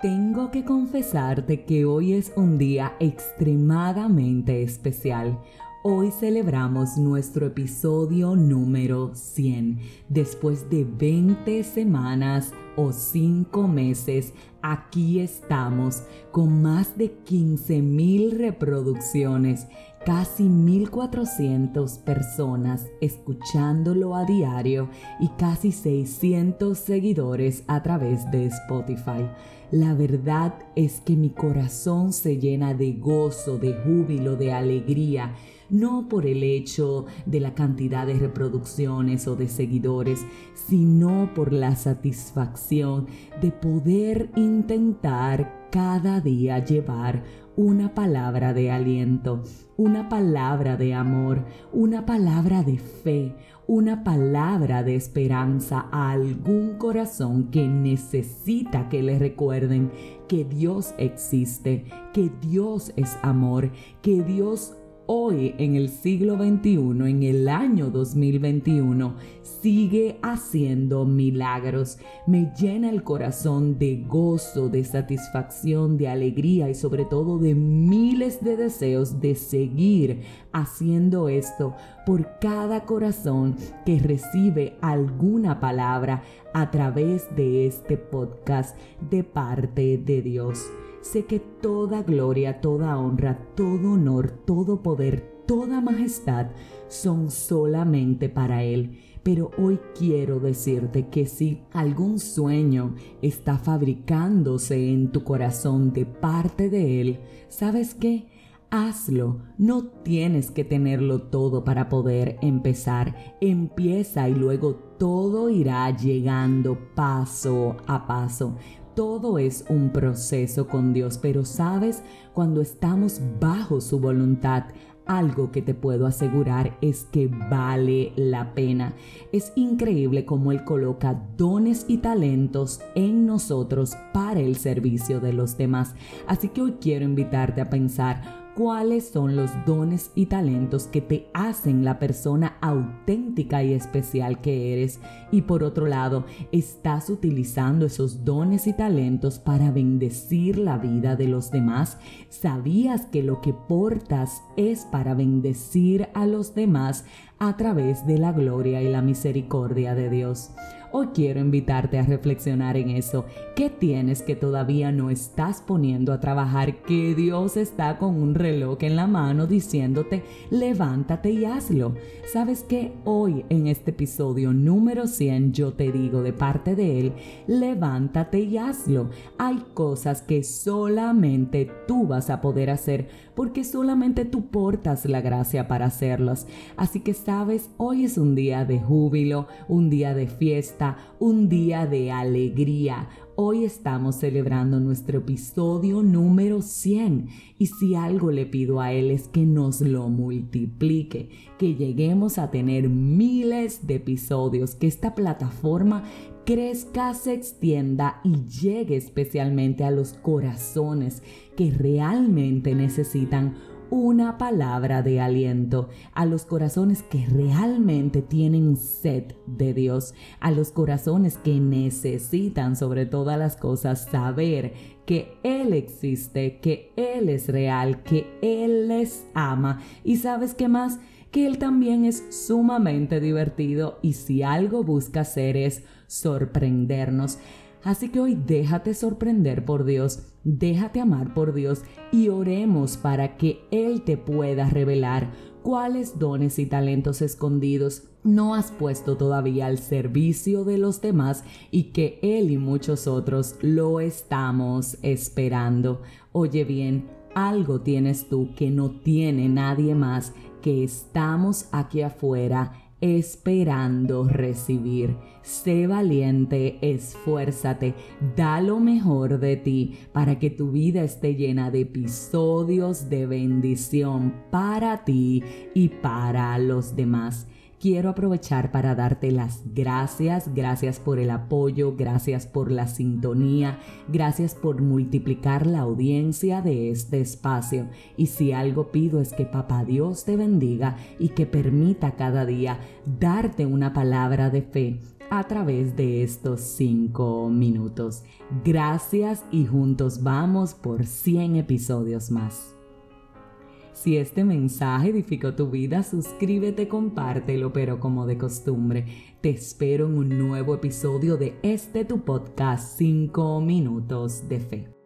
Tengo que confesarte que hoy es un día extremadamente especial. Hoy celebramos nuestro episodio número 100. Después de 20 semanas o 5 meses, aquí estamos con más de 15.000 reproducciones casi 1.400 personas escuchándolo a diario y casi 600 seguidores a través de Spotify. La verdad es que mi corazón se llena de gozo, de júbilo, de alegría, no por el hecho de la cantidad de reproducciones o de seguidores, sino por la satisfacción de poder intentar cada día llevar una palabra de aliento, una palabra de amor, una palabra de fe, una palabra de esperanza a algún corazón que necesita que le recuerden que Dios existe, que Dios es amor, que Dios hoy en el siglo XXI, en el año 2021, sigue haciendo milagros. Me llena el corazón de gozo, de satisfacción, de alegría y sobre todo de miles de deseos de seguir haciendo esto por cada corazón que recibe alguna palabra a través de este podcast de parte de Dios. Sé que toda gloria, toda honra, todo honor, todo poder, toda majestad son solamente para Él. Pero hoy quiero decirte que si algún sueño está fabricándose en tu corazón de parte de Él, ¿sabes qué? Hazlo, no tienes que tenerlo todo para poder empezar. Empieza y luego todo irá llegando paso a paso. Todo es un proceso con Dios, pero sabes, cuando estamos bajo su voluntad, algo que te puedo asegurar es que vale la pena. Es increíble cómo Él coloca dones y talentos en nosotros para el servicio de los demás. Así que hoy quiero invitarte a pensar cuáles son los dones y talentos que te hacen la persona auténtica y especial que eres. Y por otro lado, estás utilizando esos dones y talentos para bendecir la vida de los demás. ¿Sabías que lo que portas es para bendecir a los demás a través de la gloria y la misericordia de Dios? Hoy quiero invitarte a reflexionar en eso. ¿Qué tienes que todavía no estás poniendo a trabajar? Que Dios está con un reloj en la mano diciéndote, levántate y hazlo. ¿Sabes que Hoy en este episodio número 100 yo te digo de parte de Él, levántate y hazlo. Hay cosas que solamente tú vas a poder hacer porque solamente tú portas la gracia para hacerlas. Así que sabes, hoy es un día de júbilo, un día de fiesta un día de alegría. Hoy estamos celebrando nuestro episodio número 100 y si algo le pido a Él es que nos lo multiplique, que lleguemos a tener miles de episodios, que esta plataforma crezca, se extienda y llegue especialmente a los corazones que realmente necesitan una palabra de aliento a los corazones que realmente tienen sed de Dios, a los corazones que necesitan sobre todas las cosas saber que Él existe, que Él es real, que Él les ama. Y sabes qué más? Que Él también es sumamente divertido y si algo busca hacer es sorprendernos. Así que hoy déjate sorprender por Dios, déjate amar por Dios y oremos para que Él te pueda revelar cuáles dones y talentos escondidos no has puesto todavía al servicio de los demás y que Él y muchos otros lo estamos esperando. Oye bien, algo tienes tú que no tiene nadie más, que estamos aquí afuera esperando recibir. Sé valiente, esfuérzate, da lo mejor de ti para que tu vida esté llena de episodios de bendición para ti y para los demás quiero aprovechar para darte las gracias, gracias por el apoyo, gracias por la sintonía, gracias por multiplicar la audiencia de este espacio. Y si algo pido es que Papá Dios te bendiga y que permita cada día darte una palabra de fe a través de estos 5 minutos. Gracias y juntos vamos por 100 episodios más. Si este mensaje edificó tu vida, suscríbete, compártelo, pero como de costumbre, te espero en un nuevo episodio de este tu podcast 5 minutos de fe.